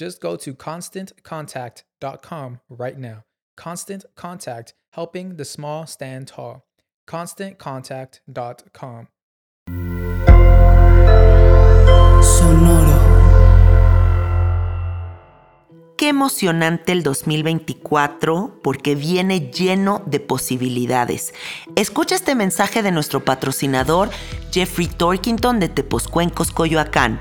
Just go to constantcontact.com right now. Constant Contact, helping the small stand tall. ConstantContact.com. Sonoro. Qué emocionante el 2024 porque viene lleno de posibilidades. Escucha este mensaje de nuestro patrocinador Jeffrey Torkington de Teposcuencos, Coyoacán.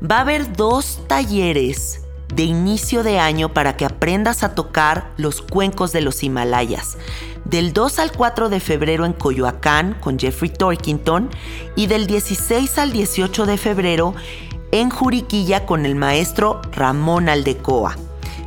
Va a haber dos talleres de inicio de año para que aprendas a tocar los cuencos de los Himalayas. Del 2 al 4 de febrero en Coyoacán con Jeffrey Torkington y del 16 al 18 de febrero en Juriquilla con el maestro Ramón Aldecoa.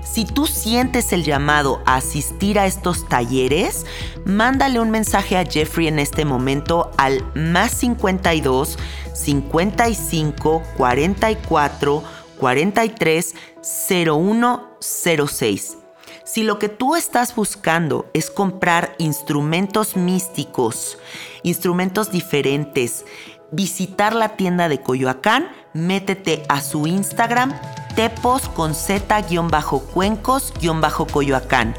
Si tú sientes el llamado a asistir a estos talleres, mándale un mensaje a Jeffrey en este momento al más 52 55 44 43 0106. Si lo que tú estás buscando es comprar instrumentos místicos, instrumentos diferentes, visitar la tienda de Coyoacán, métete a su Instagram tepos con z-cuencos-coyoacán.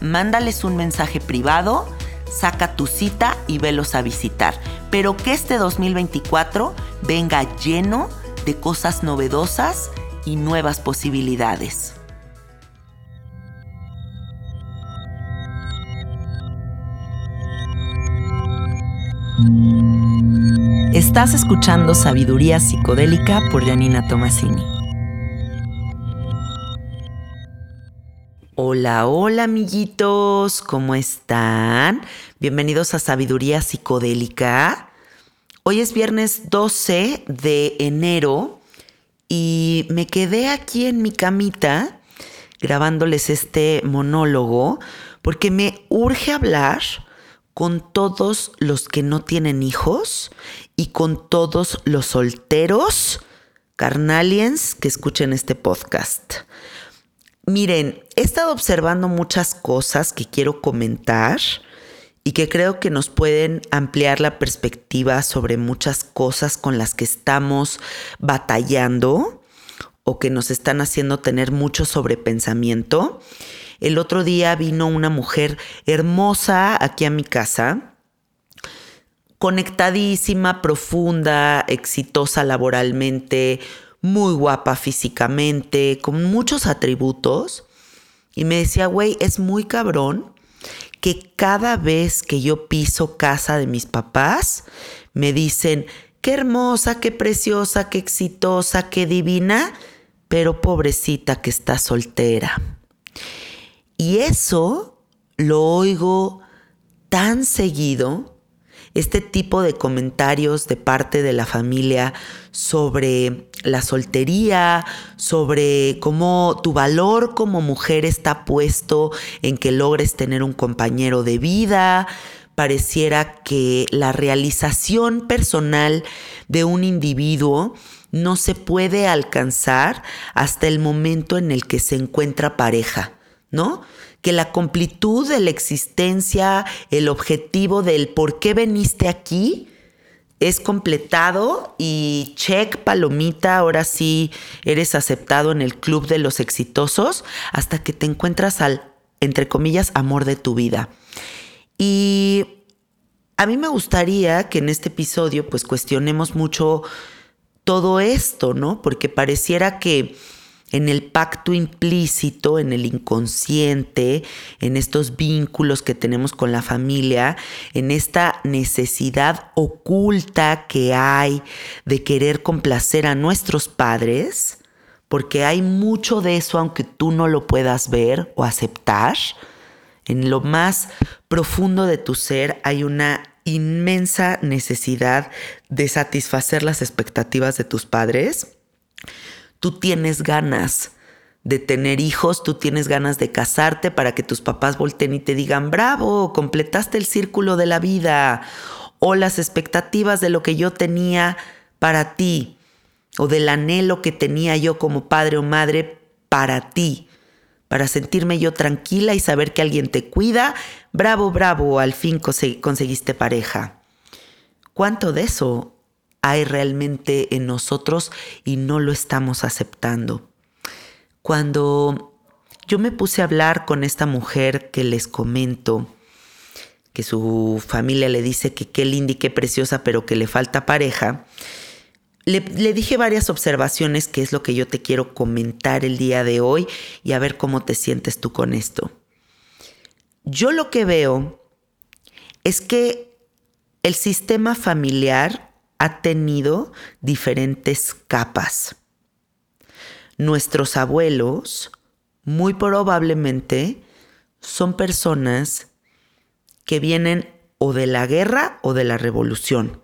Mándales un mensaje privado, saca tu cita y velos a visitar. Pero que este 2024 venga lleno de cosas novedosas y nuevas posibilidades. Estás escuchando Sabiduría Psicodélica por Janina Tomasini. Hola, hola amiguitos, ¿cómo están? Bienvenidos a Sabiduría Psicodélica. Hoy es viernes 12 de enero y me quedé aquí en mi camita grabándoles este monólogo porque me urge hablar con todos los que no tienen hijos y con todos los solteros carnaliens que escuchen este podcast. Miren, he estado observando muchas cosas que quiero comentar y que creo que nos pueden ampliar la perspectiva sobre muchas cosas con las que estamos batallando o que nos están haciendo tener mucho sobrepensamiento. El otro día vino una mujer hermosa aquí a mi casa, conectadísima, profunda, exitosa laboralmente, muy guapa físicamente, con muchos atributos. Y me decía, güey, es muy cabrón que cada vez que yo piso casa de mis papás, me dicen, qué hermosa, qué preciosa, qué exitosa, qué divina, pero pobrecita que está soltera. Y eso lo oigo tan seguido este tipo de comentarios de parte de la familia sobre la soltería, sobre cómo tu valor como mujer está puesto en que logres tener un compañero de vida. Pareciera que la realización personal de un individuo no se puede alcanzar hasta el momento en el que se encuentra pareja, ¿no? Que la completud de la existencia, el objetivo del por qué veniste aquí, es completado y check palomita, ahora sí eres aceptado en el club de los exitosos hasta que te encuentras al, entre comillas, amor de tu vida. Y a mí me gustaría que en este episodio pues cuestionemos mucho todo esto, ¿no? Porque pareciera que en el pacto implícito, en el inconsciente, en estos vínculos que tenemos con la familia, en esta necesidad oculta que hay de querer complacer a nuestros padres, porque hay mucho de eso aunque tú no lo puedas ver o aceptar. En lo más profundo de tu ser hay una inmensa necesidad de satisfacer las expectativas de tus padres tú tienes ganas de tener hijos, tú tienes ganas de casarte para que tus papás volteen y te digan, bravo, completaste el círculo de la vida, o las expectativas de lo que yo tenía para ti, o del anhelo que tenía yo como padre o madre para ti, para sentirme yo tranquila y saber que alguien te cuida, bravo, bravo, al fin conseguiste pareja. ¿Cuánto de eso hay realmente en nosotros y no lo estamos aceptando. Cuando yo me puse a hablar con esta mujer que les comento, que su familia le dice que qué linda y qué preciosa, pero que le falta pareja, le, le, dije varias observaciones que es lo que yo te quiero comentar el día de hoy y a ver cómo te sientes tú con esto. Yo lo que veo es que el sistema familiar ha tenido diferentes capas. Nuestros abuelos muy probablemente son personas que vienen o de la guerra o de la revolución.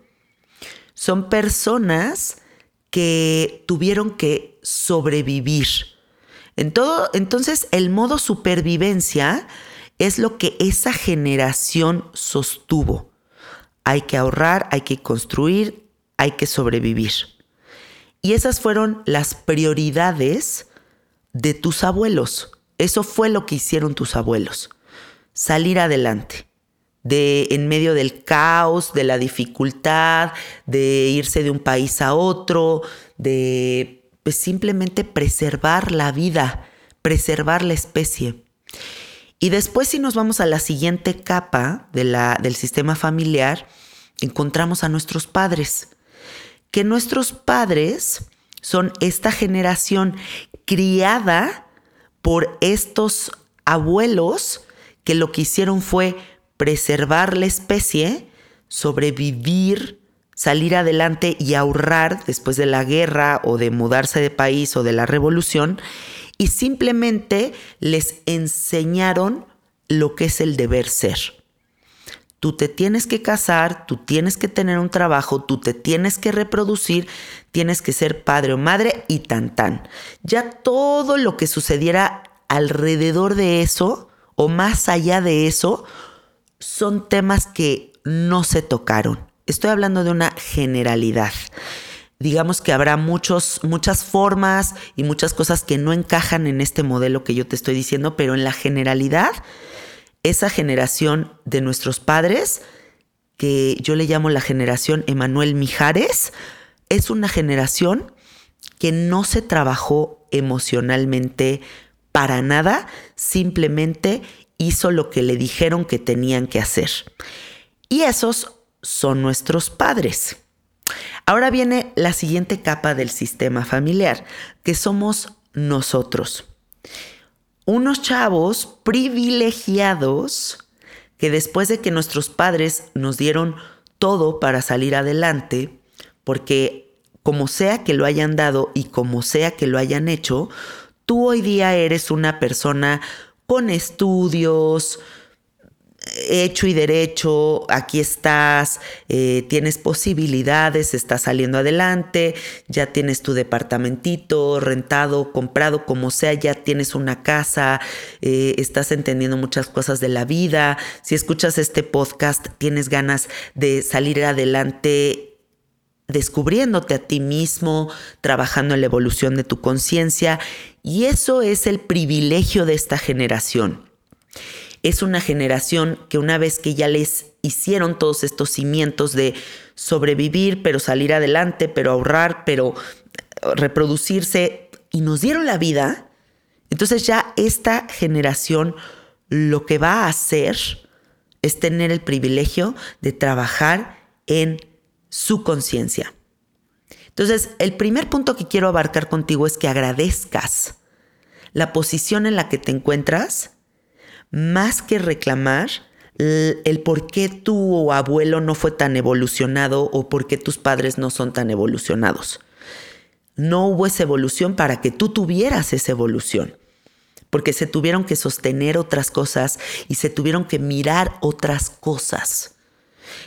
Son personas que tuvieron que sobrevivir. En todo, entonces, el modo supervivencia es lo que esa generación sostuvo. Hay que ahorrar, hay que construir, hay que sobrevivir. Y esas fueron las prioridades de tus abuelos. Eso fue lo que hicieron tus abuelos. Salir adelante. De en medio del caos, de la dificultad, de irse de un país a otro, de pues, simplemente preservar la vida, preservar la especie. Y después si nos vamos a la siguiente capa del sistema familiar, encontramos a nuestros padres que nuestros padres son esta generación criada por estos abuelos que lo que hicieron fue preservar la especie, sobrevivir, salir adelante y ahorrar después de la guerra o de mudarse de país o de la revolución, y simplemente les enseñaron lo que es el deber ser. Tú te tienes que casar, tú tienes que tener un trabajo, tú te tienes que reproducir, tienes que ser padre o madre y tan tan. Ya todo lo que sucediera alrededor de eso o más allá de eso son temas que no se tocaron. Estoy hablando de una generalidad. Digamos que habrá muchos, muchas formas y muchas cosas que no encajan en este modelo que yo te estoy diciendo, pero en la generalidad esa generación de nuestros padres, que yo le llamo la generación Emanuel Mijares, es una generación que no se trabajó emocionalmente para nada, simplemente hizo lo que le dijeron que tenían que hacer. Y esos son nuestros padres. Ahora viene la siguiente capa del sistema familiar, que somos nosotros unos chavos privilegiados que después de que nuestros padres nos dieron todo para salir adelante, porque como sea que lo hayan dado y como sea que lo hayan hecho, tú hoy día eres una persona con estudios, hecho y derecho, aquí estás, eh, tienes posibilidades, estás saliendo adelante, ya tienes tu departamentito rentado, comprado, como sea, ya tienes una casa, eh, estás entendiendo muchas cosas de la vida. Si escuchas este podcast, tienes ganas de salir adelante descubriéndote a ti mismo, trabajando en la evolución de tu conciencia. Y eso es el privilegio de esta generación es una generación que una vez que ya les hicieron todos estos cimientos de sobrevivir, pero salir adelante, pero ahorrar, pero reproducirse, y nos dieron la vida, entonces ya esta generación lo que va a hacer es tener el privilegio de trabajar en su conciencia. Entonces, el primer punto que quiero abarcar contigo es que agradezcas la posición en la que te encuentras más que reclamar el por qué tu abuelo no fue tan evolucionado o por qué tus padres no son tan evolucionados. No hubo esa evolución para que tú tuvieras esa evolución, porque se tuvieron que sostener otras cosas y se tuvieron que mirar otras cosas.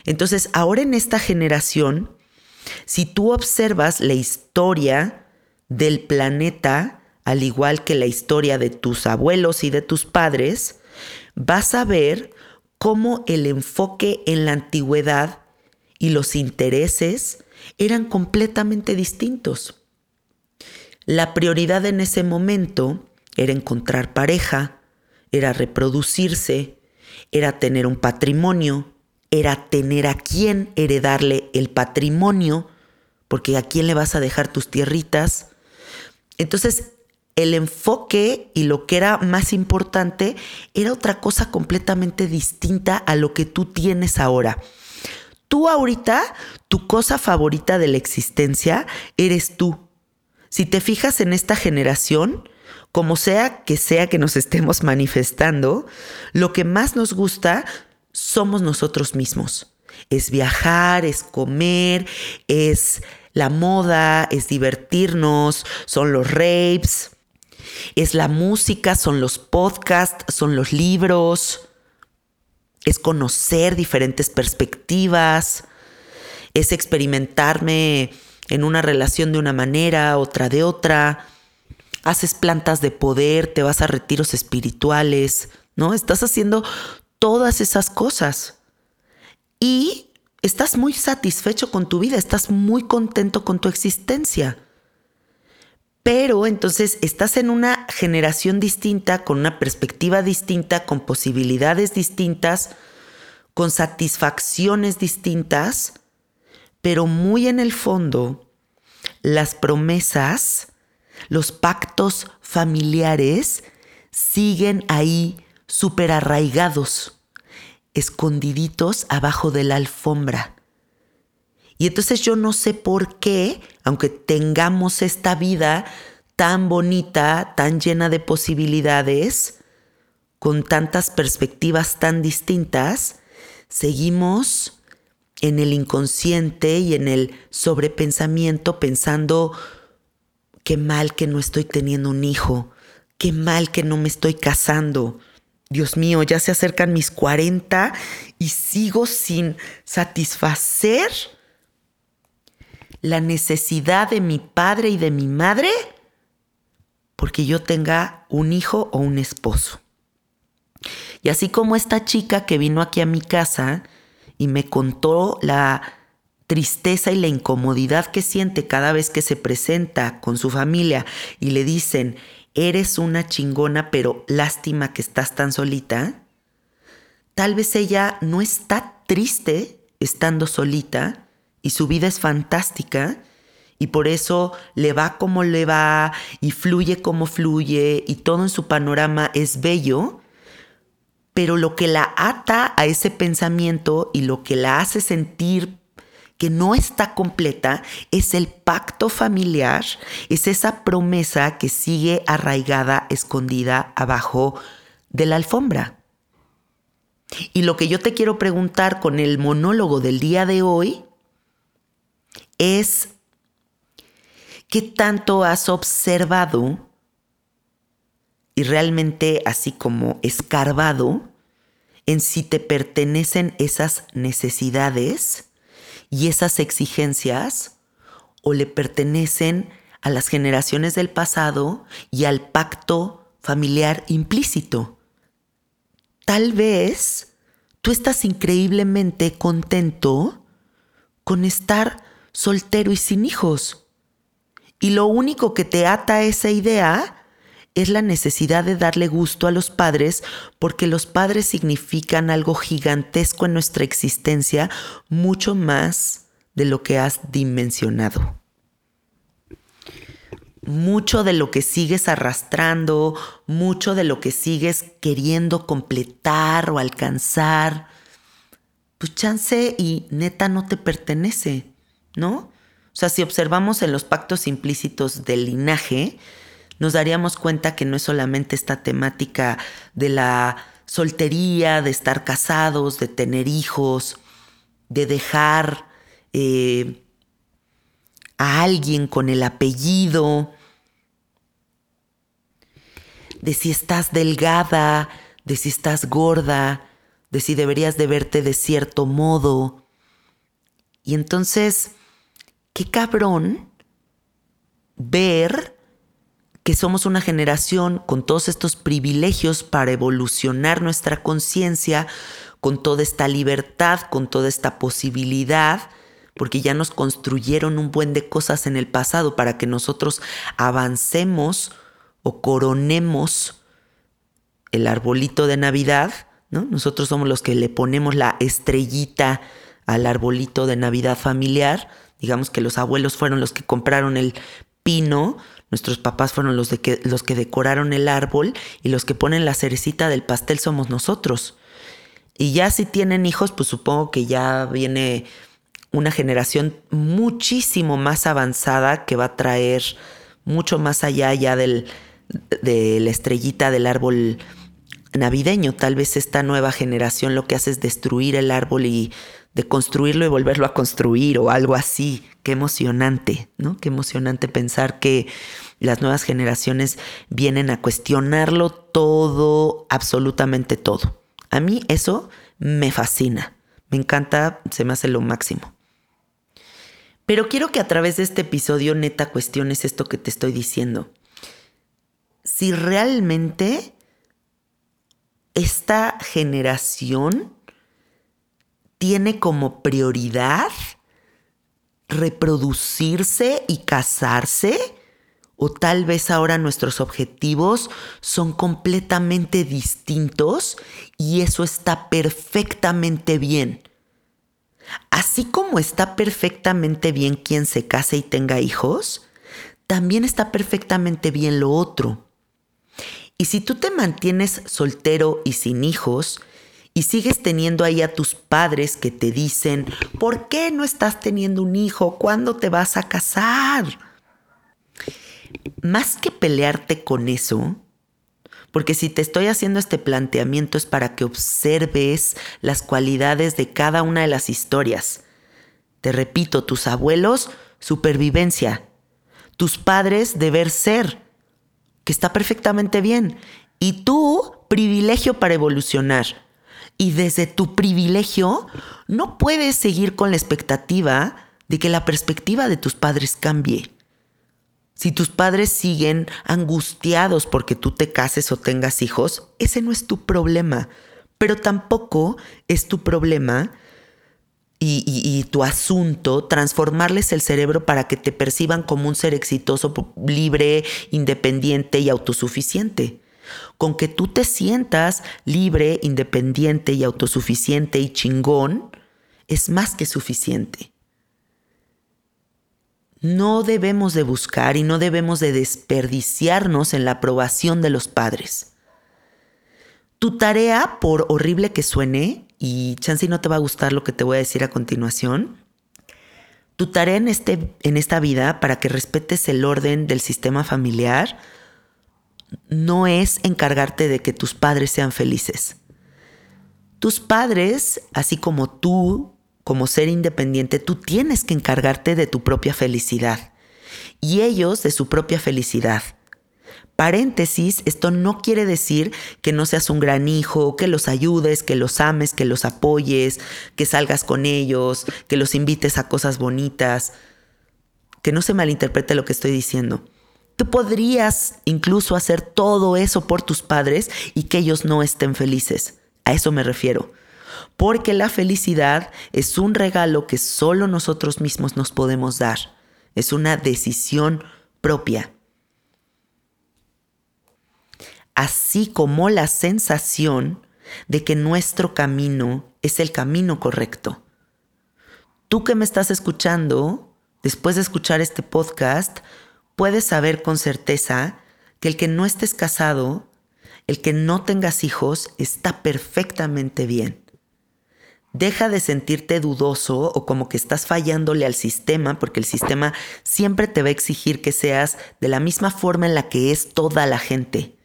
Entonces, ahora en esta generación, si tú observas la historia del planeta, al igual que la historia de tus abuelos y de tus padres, vas a ver cómo el enfoque en la antigüedad y los intereses eran completamente distintos. La prioridad en ese momento era encontrar pareja, era reproducirse, era tener un patrimonio, era tener a quién heredarle el patrimonio, porque a quién le vas a dejar tus tierritas. Entonces, el enfoque y lo que era más importante era otra cosa completamente distinta a lo que tú tienes ahora. Tú ahorita, tu cosa favorita de la existencia eres tú. Si te fijas en esta generación, como sea que sea que nos estemos manifestando, lo que más nos gusta somos nosotros mismos. Es viajar, es comer, es la moda, es divertirnos, son los rapes, es la música, son los podcasts, son los libros, es conocer diferentes perspectivas, es experimentarme en una relación de una manera, otra de otra. Haces plantas de poder, te vas a retiros espirituales, ¿no? Estás haciendo todas esas cosas. Y estás muy satisfecho con tu vida, estás muy contento con tu existencia. Pero entonces estás en una generación distinta, con una perspectiva distinta, con posibilidades distintas, con satisfacciones distintas, pero muy en el fondo, las promesas, los pactos familiares siguen ahí súper arraigados, escondiditos abajo de la alfombra. Y entonces yo no sé por qué, aunque tengamos esta vida tan bonita, tan llena de posibilidades, con tantas perspectivas tan distintas, seguimos en el inconsciente y en el sobrepensamiento pensando, qué mal que no estoy teniendo un hijo, qué mal que no me estoy casando. Dios mío, ya se acercan mis 40 y sigo sin satisfacer la necesidad de mi padre y de mi madre porque yo tenga un hijo o un esposo. Y así como esta chica que vino aquí a mi casa y me contó la tristeza y la incomodidad que siente cada vez que se presenta con su familia y le dicen, eres una chingona, pero lástima que estás tan solita, tal vez ella no está triste estando solita, y su vida es fantástica y por eso le va como le va y fluye como fluye y todo en su panorama es bello, pero lo que la ata a ese pensamiento y lo que la hace sentir que no está completa es el pacto familiar, es esa promesa que sigue arraigada, escondida abajo de la alfombra. Y lo que yo te quiero preguntar con el monólogo del día de hoy es qué tanto has observado y realmente así como escarbado en si te pertenecen esas necesidades y esas exigencias o le pertenecen a las generaciones del pasado y al pacto familiar implícito. Tal vez tú estás increíblemente contento con estar soltero y sin hijos. Y lo único que te ata a esa idea es la necesidad de darle gusto a los padres porque los padres significan algo gigantesco en nuestra existencia, mucho más de lo que has dimensionado. Mucho de lo que sigues arrastrando, mucho de lo que sigues queriendo completar o alcanzar, pues chance y neta no te pertenece, ¿no? O sea, si observamos en los pactos implícitos del linaje, nos daríamos cuenta que no es solamente esta temática de la soltería, de estar casados, de tener hijos, de dejar eh, a alguien con el apellido, de si estás delgada, de si estás gorda, de si deberías de verte de cierto modo. Y entonces, qué cabrón ver que somos una generación con todos estos privilegios para evolucionar nuestra conciencia, con toda esta libertad, con toda esta posibilidad, porque ya nos construyeron un buen de cosas en el pasado para que nosotros avancemos o coronemos el arbolito de Navidad, ¿no? Nosotros somos los que le ponemos la estrellita al arbolito de Navidad familiar. Digamos que los abuelos fueron los que compraron el pino, Nuestros papás fueron los, de que, los que decoraron el árbol y los que ponen la cerecita del pastel somos nosotros. Y ya si tienen hijos, pues supongo que ya viene una generación muchísimo más avanzada que va a traer mucho más allá ya del, de la estrellita del árbol navideño. Tal vez esta nueva generación lo que hace es destruir el árbol y de construirlo y volverlo a construir o algo así. Qué emocionante, ¿no? Qué emocionante pensar que las nuevas generaciones vienen a cuestionarlo todo, absolutamente todo. A mí eso me fascina, me encanta, se me hace lo máximo. Pero quiero que a través de este episodio neta cuestiones esto que te estoy diciendo. Si realmente esta generación tiene como prioridad reproducirse y casarse? ¿O tal vez ahora nuestros objetivos son completamente distintos y eso está perfectamente bien? Así como está perfectamente bien quien se case y tenga hijos, también está perfectamente bien lo otro. Y si tú te mantienes soltero y sin hijos, y sigues teniendo ahí a tus padres que te dicen, ¿por qué no estás teniendo un hijo? ¿Cuándo te vas a casar? Más que pelearte con eso, porque si te estoy haciendo este planteamiento es para que observes las cualidades de cada una de las historias. Te repito, tus abuelos, supervivencia. Tus padres, deber ser, que está perfectamente bien. Y tú, privilegio para evolucionar y desde tu privilegio no puedes seguir con la expectativa de que la perspectiva de tus padres cambie. Si tus padres siguen angustiados porque tú te cases o tengas hijos, ese no es tu problema, pero tampoco es tu problema y, y, tu asunto transformarles el cerebro para que te perciban como un ser exitoso, libre, independiente y autosuficiente. Con que tú te sientas libre, independiente y autosuficiente y chingón, es más que suficiente. No debemos de buscar y no debemos de desperdiciarnos en la aprobación de los padres. Tu tarea, por horrible que suene, y chance no te va a gustar lo que te voy a decir a continuación, tu tarea en, este, en esta vida para que respetes el orden del sistema familiar, no es encargarte de que tus padres sean felices. Tus padres, así como tú, como ser independiente, tú tienes que encargarte de tu propia felicidad y ellos de su propia felicidad. Paréntesis, esto no quiere decir que no seas un gran hijo, que los ayudes, que los ames, que los apoyes, que salgas con ellos, que los invites a cosas bonitas. Que no se malinterprete lo que estoy diciendo. Tú podrías incluso hacer todo eso por tus padres y que ellos no estén felices. A eso me refiero. Porque la felicidad es un regalo que solo nosotros mismos nos podemos dar. Es una decisión propia. Así como la sensación de que nuestro camino es el camino correcto. Tú que me estás escuchando, después de escuchar este podcast, puedes saber con certeza que el que no estés casado, el que no tengas hijos, está perfectamente bien. Deja de sentirte dudoso o como que estás fallándole al sistema, porque el sistema siempre te va a exigir que seas de la misma forma en la que es toda la gente.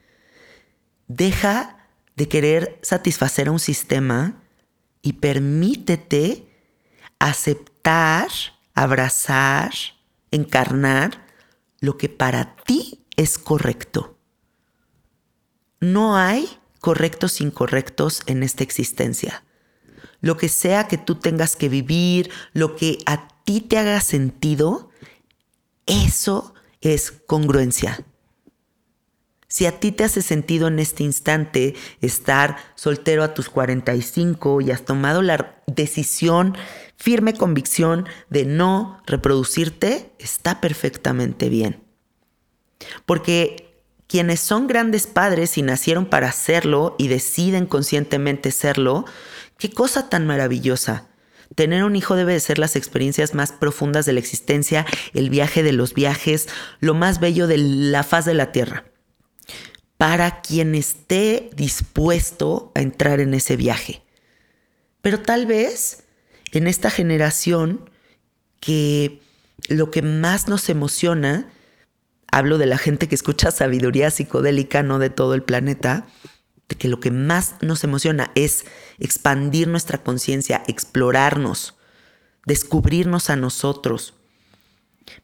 Deja de querer satisfacer a un sistema y permítete aceptar, abrazar, encarnar lo que para ti es correcto. No hay correctos incorrectos en esta existencia. Lo que sea que tú tengas que vivir, lo que a ti te haga sentido, eso es congruencia. Si a ti te hace sentido en este instante estar soltero a tus 45 y has tomado la decisión, firme convicción de no reproducirte, está perfectamente bien. Porque quienes son grandes padres y nacieron para serlo y deciden conscientemente serlo, qué cosa tan maravillosa. Tener un hijo debe de ser las experiencias más profundas de la existencia, el viaje de los viajes, lo más bello de la faz de la tierra para quien esté dispuesto a entrar en ese viaje. Pero tal vez en esta generación que lo que más nos emociona, hablo de la gente que escucha sabiduría psicodélica, no de todo el planeta, de que lo que más nos emociona es expandir nuestra conciencia, explorarnos, descubrirnos a nosotros,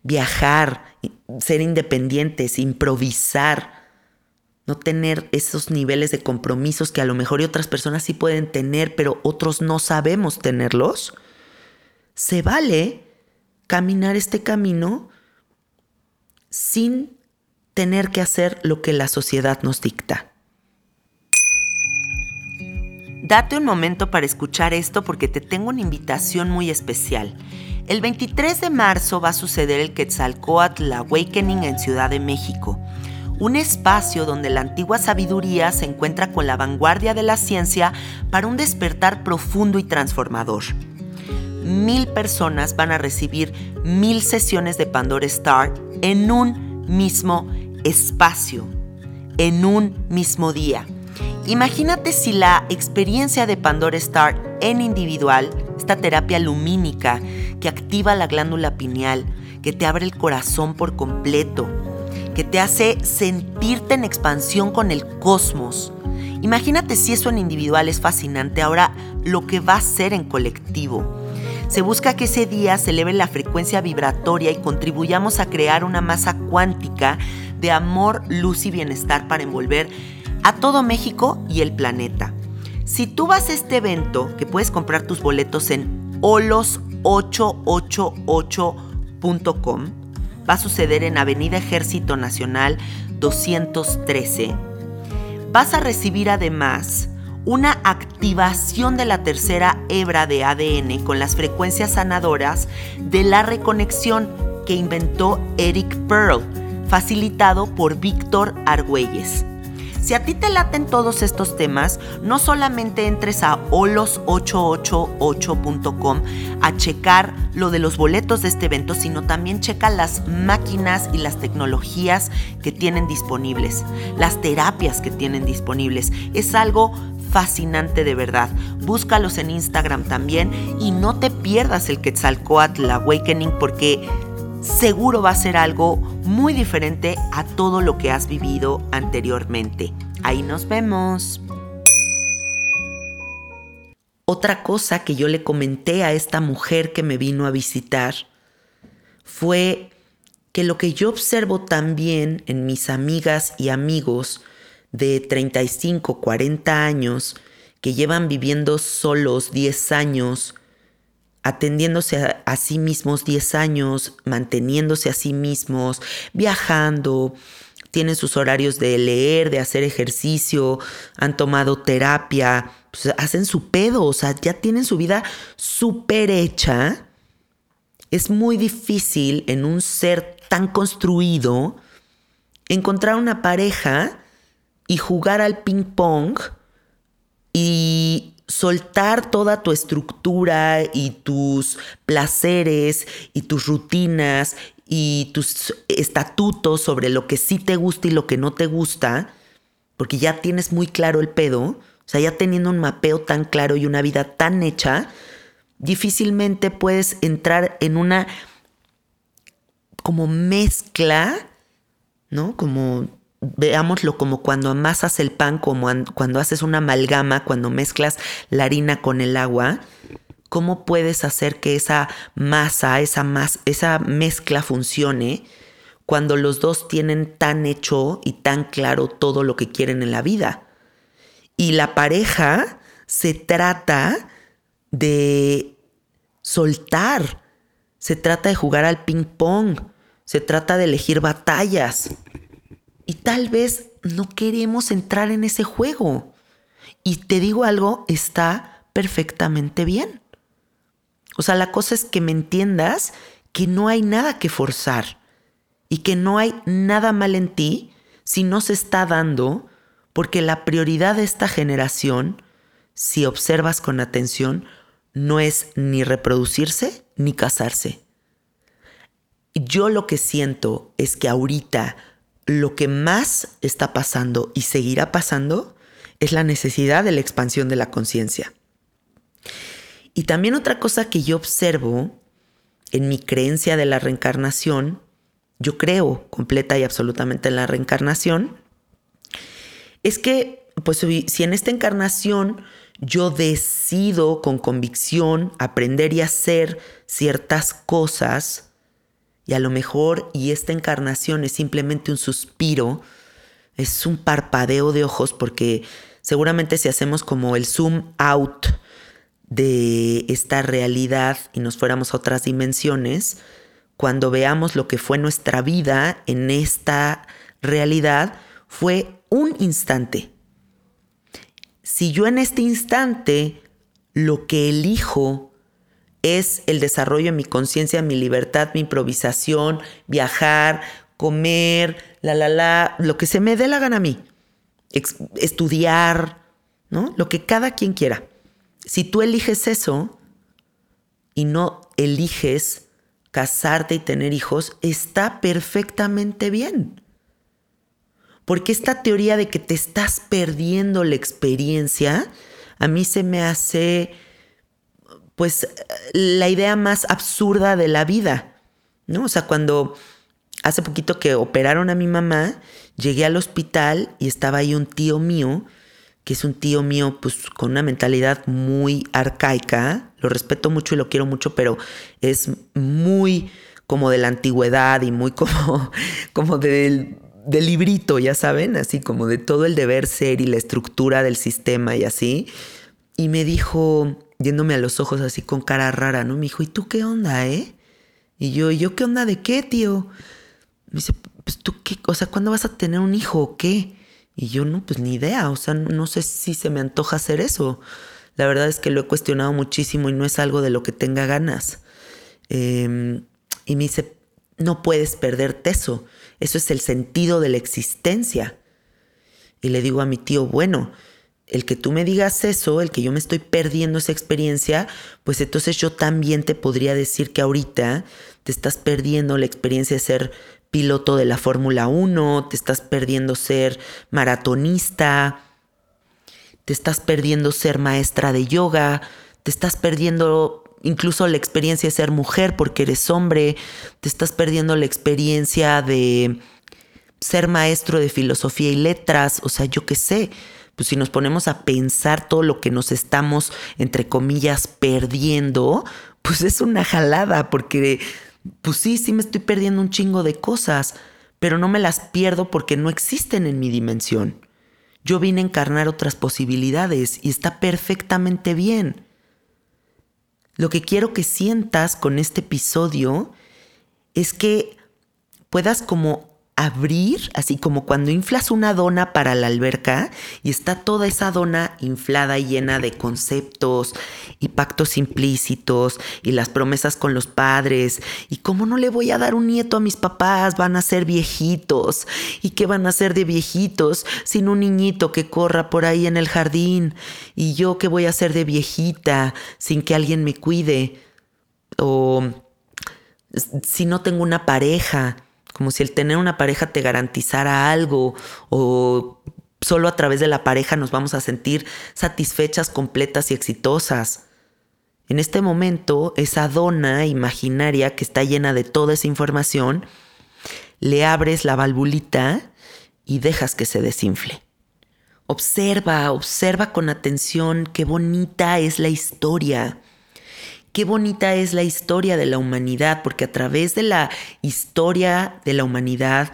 viajar, ser independientes, improvisar, no tener esos niveles de compromisos que a lo mejor otras personas sí pueden tener, pero otros no sabemos tenerlos, se vale caminar este camino sin tener que hacer lo que la sociedad nos dicta. Date un momento para escuchar esto porque te tengo una invitación muy especial. El 23 de marzo va a suceder el Quetzalcoatl Awakening en Ciudad de México un espacio donde la antigua sabiduría se encuentra con la vanguardia de la ciencia para un despertar profundo y transformador. Mil personas van a recibir mil sesiones de Pandora Star en un mismo espacio, en un mismo día. Imagínate si la experiencia de Pandora Star en individual, esta terapia lumínica que activa la glándula pineal, que te abre el corazón por completo, que te hace sentirte en expansión con el cosmos. Imagínate si eso en individual es fascinante, ahora lo que va a ser en colectivo. Se busca que ese día se eleve la frecuencia vibratoria y contribuyamos a crear una masa cuántica de amor, luz y bienestar para envolver a todo México y el planeta. Si tú vas a este evento, que puedes comprar tus boletos en olos888.com, va a suceder en Avenida Ejército Nacional 213. Vas a recibir además una activación de la tercera hebra de ADN con las frecuencias sanadoras de la reconexión que inventó Eric Pearl, facilitado por Víctor Argüelles. Si a ti te laten todos estos temas, no solamente entres a olos888.com a checar lo de los boletos de este evento, sino también checa las máquinas y las tecnologías que tienen disponibles, las terapias que tienen disponibles. Es algo fascinante de verdad. Búscalos en Instagram también y no te pierdas el Quetzalcoatl Awakening porque seguro va a ser algo muy diferente a todo lo que has vivido anteriormente. Ahí nos vemos. Otra cosa que yo le comenté a esta mujer que me vino a visitar fue que lo que yo observo también en mis amigas y amigos de 35, 40 años, que llevan viviendo solos 10 años, atendiéndose a, sí mismos 10 años, manteniéndose a sí mismos, viajando, tienen sus horarios de leer, de hacer ejercicio, han tomado terapia, pues hacen su pedo, o sea, ya tienen su vida súper hecha. Es muy difícil en un ser tan construido encontrar una pareja y jugar al ping pong y soltar toda tu estructura y tus placeres y tus rutinas y tus estatutos sobre lo que sí te gusta y lo que no te gusta, porque ya tienes muy claro el pedo, o sea, ya teniendo un mapeo tan claro y una vida tan hecha, difícilmente puedes entrar en una como mezcla, ¿no? Como veámoslo como cuando amasas el pan, como cuando haces una amalgama, cuando mezclas la harina con el agua, ¿cómo puedes hacer que esa masa, esa, esa mezcla funcione cuando los dos tienen tan hecho y tan claro todo lo que quieren en la vida? Y la pareja se trata de soltar, se trata de jugar al ping pong, se trata de elegir batallas. Y tal vez no queremos entrar en ese juego. Y te digo algo, está perfectamente bien. O sea, la cosa es que me entiendas que no hay nada que forzar y que no hay nada mal en ti si no se está dando, porque la prioridad de esta generación, si observas con atención, no es ni reproducirse ni casarse. Yo lo que siento es que ahorita lo que más está pasando y seguirá pasando es la necesidad de la expansión de la conciencia. Y también otra cosa que yo observo en mi creencia de la reencarnación, yo creo completa y absolutamente en la reencarnación, es que, pues si en esta encarnación yo decido con convicción aprender y hacer ciertas cosas, y a lo mejor, y esta encarnación es simplemente un suspiro, es un parpadeo de ojos, porque seguramente si hacemos como el zoom out de esta realidad y nos fuéramos a otras dimensiones, cuando veamos lo que fue nuestra vida en esta realidad, fue un instante. Si yo en este instante lo que elijo es el desarrollo de mi conciencia, mi libertad, mi improvisación, viajar, comer, la, la, la, lo que se me dé la gana a mí, estudiar, ¿no? Lo que cada quien quiera. Si tú eliges eso y no eliges casarte y tener hijos, está perfectamente bien. Porque esta teoría de que te estás perdiendo la experiencia, a mí se me hace pues la idea más absurda de la vida, ¿no? O sea, cuando hace poquito que operaron a mi mamá, llegué al hospital y estaba ahí un tío mío, que es un tío mío pues con una mentalidad muy arcaica, lo respeto mucho y lo quiero mucho, pero es muy como de la antigüedad y muy como, como del, del librito, ya saben, así como de todo el deber ser y la estructura del sistema y así. Y me dijo, yéndome a los ojos así con cara rara, ¿no? Me dijo, ¿y tú qué onda, eh? Y yo, ¿y yo qué onda de qué, tío? Me dice, pues tú qué, o sea, ¿cuándo vas a tener un hijo o qué? Y yo, no, pues ni idea, o sea, no sé si se me antoja hacer eso. La verdad es que lo he cuestionado muchísimo y no es algo de lo que tenga ganas. Em, y me dice, no puedes perderte eso. Eso es el sentido de la existencia. Y le digo a mi tío, bueno, el que tú me digas eso, el que yo me estoy perdiendo esa experiencia, pues entonces yo también te podría decir que ahorita te estás perdiendo la experiencia de ser piloto de la Fórmula 1, te estás perdiendo ser maratonista, te estás perdiendo ser maestra de yoga, te estás perdiendo incluso la experiencia de ser mujer porque eres hombre, te estás perdiendo la experiencia de ser maestro de filosofía y letras, o sea, yo qué sé pues si nos ponemos a pensar todo lo que nos estamos, entre comillas, perdiendo, pues es una jalada, porque Pues sí, sí me estoy perdiendo un chingo de cosas, pero no me las pierdo porque no existen en mi dimensión. Yo vine a encarnar otras posibilidades y está perfectamente bien. Lo que quiero que sientas con este episodio es que puedas como abrir, así como cuando inflas una dona para la alberca y está toda esa dona inflada y llena de conceptos y pactos implícitos y las promesas con los padres y cómo no le voy a dar un nieto a mis papás, van a ser viejitos. Y qué van a ser de viejitos sin un niñito que corra por ahí en el jardín y yo qué voy a hacer de viejita sin que alguien me cuide o si no tengo una pareja como si el tener una pareja te garantizara algo o solo a través de la pareja nos vamos a sentir satisfechas, completas y exitosas. En este momento, esa dona imaginaria que está llena de toda esa información, le abres la valvulita y dejas que se desinfle. Observa, observa con atención qué bonita es la historia qué bonita es la historia de la humanidad, porque a través de la historia de la humanidad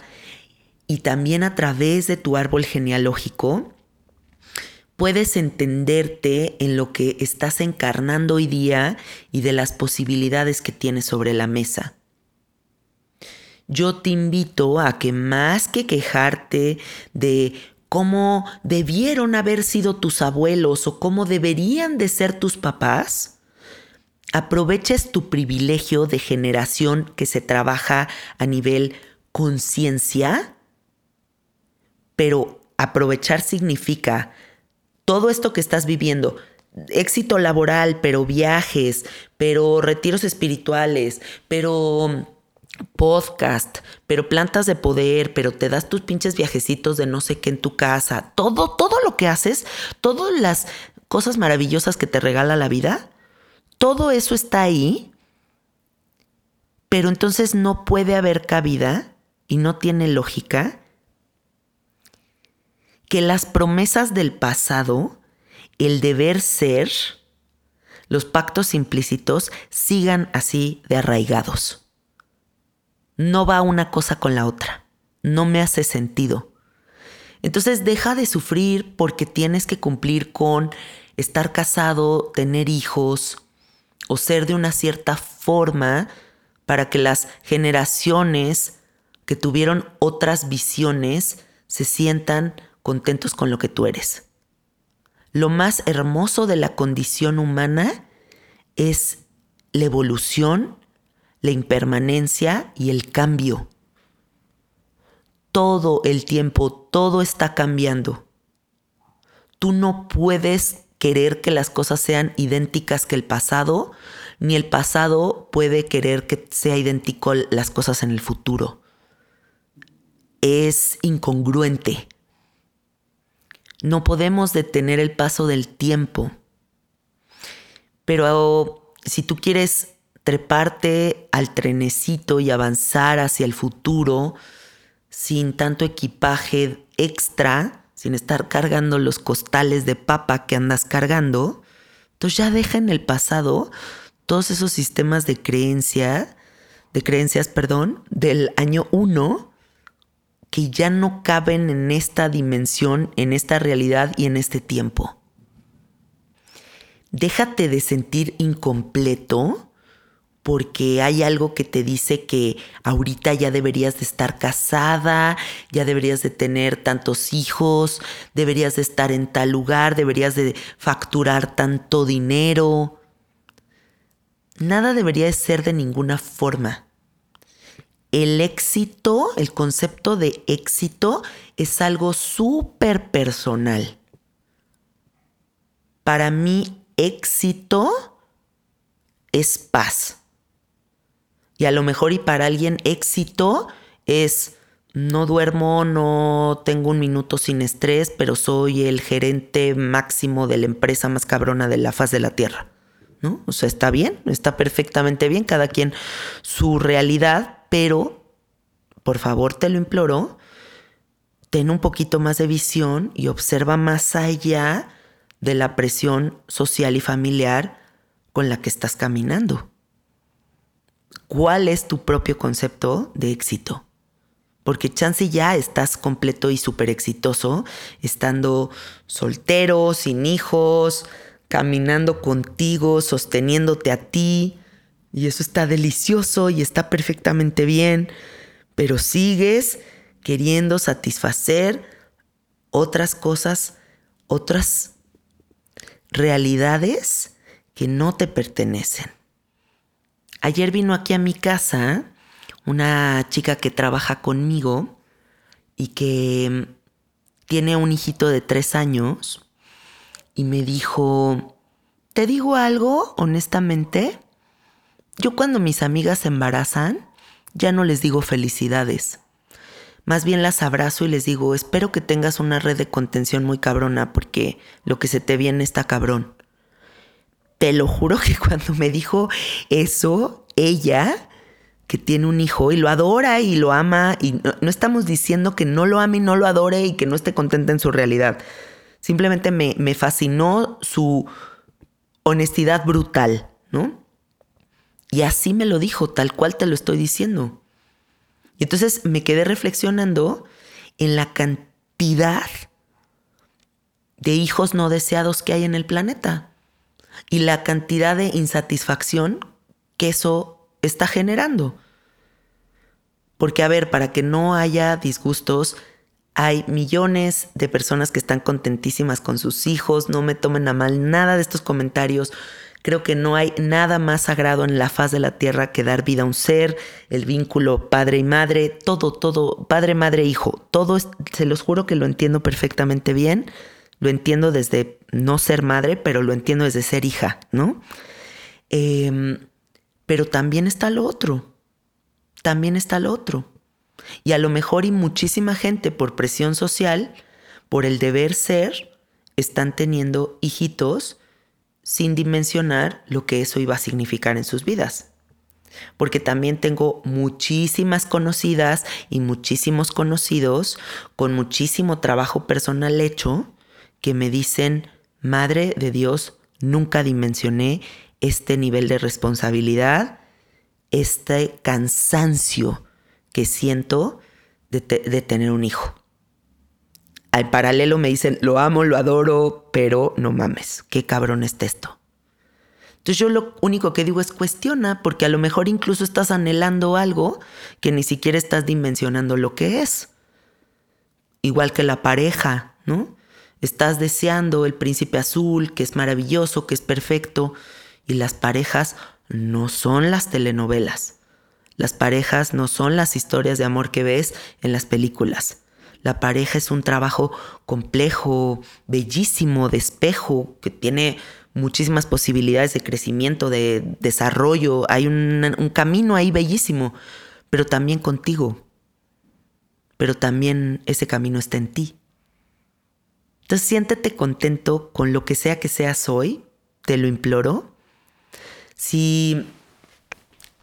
y también a través de tu árbol genealógico, puedes entenderte en lo que estás encarnando hoy día y de las posibilidades que tienes sobre la mesa. Yo te invito a que más que quejarte de cómo debieron haber sido tus abuelos o cómo deberían de ser tus papás, aproveches tu privilegio de generación que se trabaja a nivel conciencia, pero aprovechar significa todo esto que estás viviendo, éxito laboral, pero viajes, pero retiros espirituales, pero podcast, pero plantas de poder, pero te das tus pinches viajecitos de no sé qué en tu casa, todo, todo lo que haces, todas las cosas maravillosas que te regala la vida, todo eso está ahí, pero entonces no puede haber cabida y no tiene lógica que las promesas del pasado, el deber ser, los pactos implícitos sigan así de arraigados. No va una cosa con la otra. No me hace sentido. Entonces deja de sufrir porque tienes que cumplir con estar casado, tener hijos, o ser de una cierta forma para que las generaciones que tuvieron otras visiones se sientan contentos con lo que tú eres. Lo más hermoso de la condición humana es la evolución, la impermanencia y el cambio. Todo el tiempo, todo está cambiando. Tú no puedes querer que las cosas sean idénticas que el pasado, ni el pasado puede querer que sea idéntico las cosas en el futuro. Es incongruente. No podemos detener el paso del tiempo. Pero si tú quieres treparte al trenecito y avanzar hacia el futuro sin tanto equipaje extra, sin estar cargando los costales de papa que andas cargando, entonces ya deja en el pasado todos esos sistemas de creencia, de creencias, perdón, del año 1 que ya no caben en esta dimensión, en esta realidad y en este tiempo. Déjate de sentir incompleto porque hay algo que te dice que ahorita ya deberías de estar casada, ya deberías de tener tantos hijos, deberías de estar en tal lugar, deberías de facturar tanto dinero. Nada debería de ser de ninguna forma. El éxito, el concepto de éxito es algo súper personal. Para mí, éxito es paz. Y a lo mejor y para alguien éxito es no duermo, no tengo un minuto sin estrés, pero soy el gerente máximo de la empresa más cabrona de la faz de la Tierra. ¿No? O sea, está bien, está perfectamente bien, cada quien su realidad, pero por favor te lo imploro, ten un poquito más de visión y observa más allá de la presión social y familiar con la que estás caminando cuál es tu propio concepto de éxito. Porque chance ya estás completo y súper exitoso, estando soltero, sin hijos, caminando contigo, sosteniéndote a ti. Y eso está delicioso y está perfectamente bien. Pero sigues queriendo satisfacer otras cosas, otras realidades que no te pertenecen. Ayer vino aquí a mi casa una chica que trabaja conmigo y que tiene un hijito de tres años y me dijo, ¿te digo algo honestamente? Yo cuando mis amigas se embarazan, ya no les digo felicidades. Más bien las abrazo y les digo, espero que tengas una red de contención muy cabrona porque lo que se te viene está cabrón. Te lo juro que cuando me dijo eso, ella, que tiene un hijo y lo adora y lo ama, y no, estamos diciendo que no lo ame y no lo adore y que no esté contenta en su realidad. Simplemente me, me fascinó su honestidad brutal, ¿no? Y así me lo dijo, tal cual te lo estoy diciendo. Y entonces me quedé reflexionando en la cantidad de hijos no deseados que hay en el planeta y la cantidad de insatisfacción que eso está generando. Porque, a ver, para que no haya disgustos, hay millones de personas que están contentísimas con sus hijos, no me tomen a mal nada de estos comentarios. Creo que no hay nada más sagrado en la faz de la tierra que dar vida a un ser, el vínculo padre y madre, todo, todo, padre, madre, hijo, todo, se los juro que lo entiendo perfectamente bien. Lo entiendo desde no ser madre, pero lo entiendo desde ser hija, ¿no? Em, pero también está lo otro, también está lo otro. Y a lo mejor y muchísima gente por presión social, por el deber ser, están teniendo hijitos sin dimensionar lo que eso iba a significar en sus vidas. Porque también tengo muchísimas conocidas y muchísimos conocidos con muchísimo trabajo personal hecho que me dicen, Madre de Dios, nunca dimensioné este nivel de responsabilidad, este cansancio que siento de, tener un hijo. Al paralelo me dicen, lo amo, lo adoro, pero no mames, qué cabrón es esto. Entonces yo lo único que digo es cuestiona, porque a lo mejor incluso estás anhelando algo que ni siquiera estás dimensionando lo que es. Igual que la pareja, ¿no? Estás deseando el príncipe azul, que es maravilloso, que es perfecto, y las parejas no son las telenovelas. Las parejas no son las historias de amor que ves en las películas. La pareja es un trabajo complejo, bellísimo, de espejo, que tiene muchísimas posibilidades de crecimiento, de desarrollo. Hay un, camino ahí bellísimo, pero también contigo. Pero también ese camino está en ti. Entonces siéntete contento con lo que sea que seas hoy, te lo imploro. Si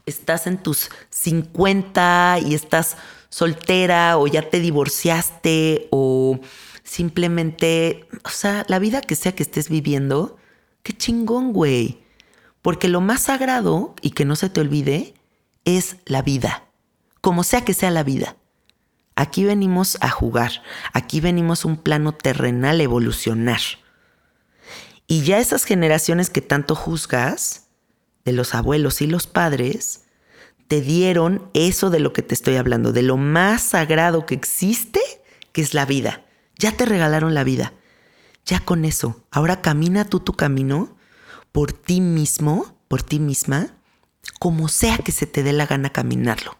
estás en tus 50 y estás soltera o ya te divorciaste o simplemente, o sea, la vida que sea que estés viviendo, qué chingón, güey. Porque lo más sagrado, y que no se te olvide, es la vida, como sea que sea la vida. Aquí venimos a jugar, aquí venimos un plano terrenal a evolucionar. Y ya esas generaciones que tanto juzgas, de los abuelos y los padres, te dieron eso de lo que te estoy hablando, de lo más sagrado que existe, que es la vida. Ya te regalaron la vida. Ya con eso, ahora camina tú tu camino por ti mismo, por ti misma, como sea que se te dé la gana caminarlo.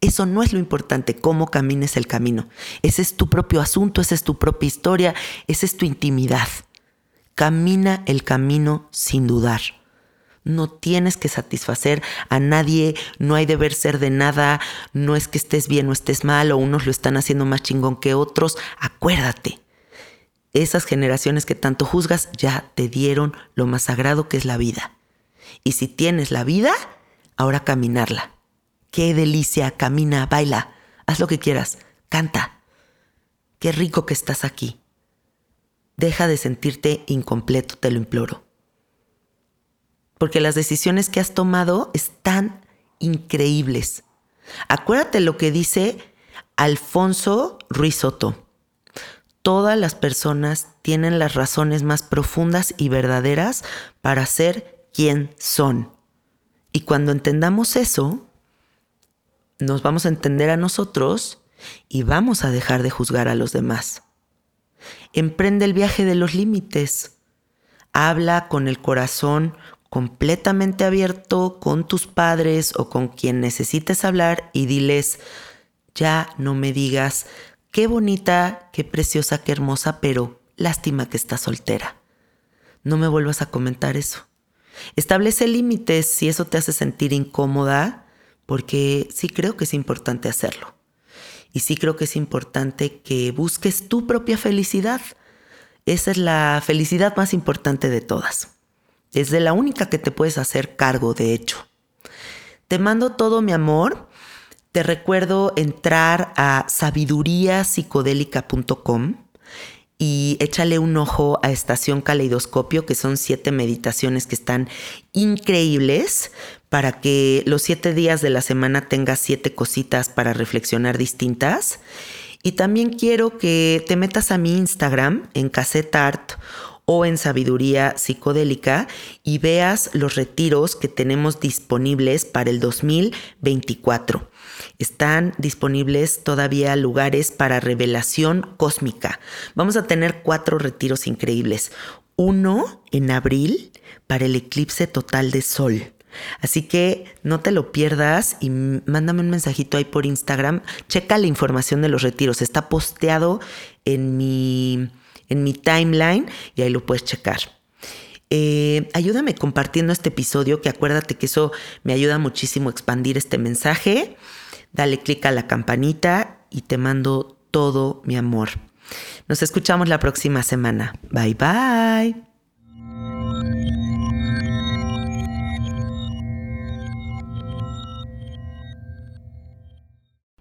Eso no es lo importante, cómo camines el camino. Ese es tu propio asunto, esa es tu propia historia, esa es tu intimidad. Camina el camino sin dudar. No tienes que satisfacer a nadie, no hay deber ser de nada, no es que estés bien o estés mal o unos lo están haciendo más chingón que otros. Acuérdate, esas generaciones que tanto juzgas ya te dieron lo más sagrado que es la vida. Y si tienes la vida, ahora caminarla. Qué delicia, camina, baila, haz lo que quieras, canta. Qué rico que estás aquí. Deja de sentirte incompleto, te lo imploro. Porque las decisiones que has tomado están increíbles. Acuérdate lo que dice Alfonso Ruizotto. Todas las personas tienen las razones más profundas y verdaderas para ser quien son. Y cuando entendamos eso, nos vamos a entender a nosotros y vamos a dejar de juzgar a los demás. Emprende el viaje de los límites. Habla con el corazón completamente abierto con tus padres o con quien necesites hablar y diles, ya no me digas, qué bonita, qué preciosa, qué hermosa, pero lástima que estás soltera. No me vuelvas a comentar eso. Establece límites si eso te hace sentir incómoda, porque sí creo que es importante hacerlo. Y sí creo que es importante que busques tu propia felicidad. Esa es la felicidad más importante de todas. Es de la única que te puedes hacer cargo, de hecho. Te mando todo mi amor. Te recuerdo entrar a sabiduriapsicodélica.com y échale un ojo a Estación Caleidoscopio, que son siete meditaciones que están increíbles para que los siete días de la semana tengas siete cositas para reflexionar distintas. Y también quiero que te metas a mi Instagram en Cassette Art o en Sabiduría Psicodélica y veas los retiros que tenemos disponibles para el 2024. Están disponibles todavía lugares para revelación cósmica. Vamos a tener cuatro retiros increíbles. Uno en abril para el eclipse total de sol. Así que no te lo pierdas y mándame un mensajito ahí por Instagram. Checa la información de los retiros. Está posteado en mi en mi timeline y ahí lo puedes checar. Eh, ayúdame compartiendo este episodio, que acuérdate que eso me ayuda muchísimo a expandir este mensaje. Dale click a la campanita y te mando todo mi amor. Nos escuchamos la próxima semana. Bye bye.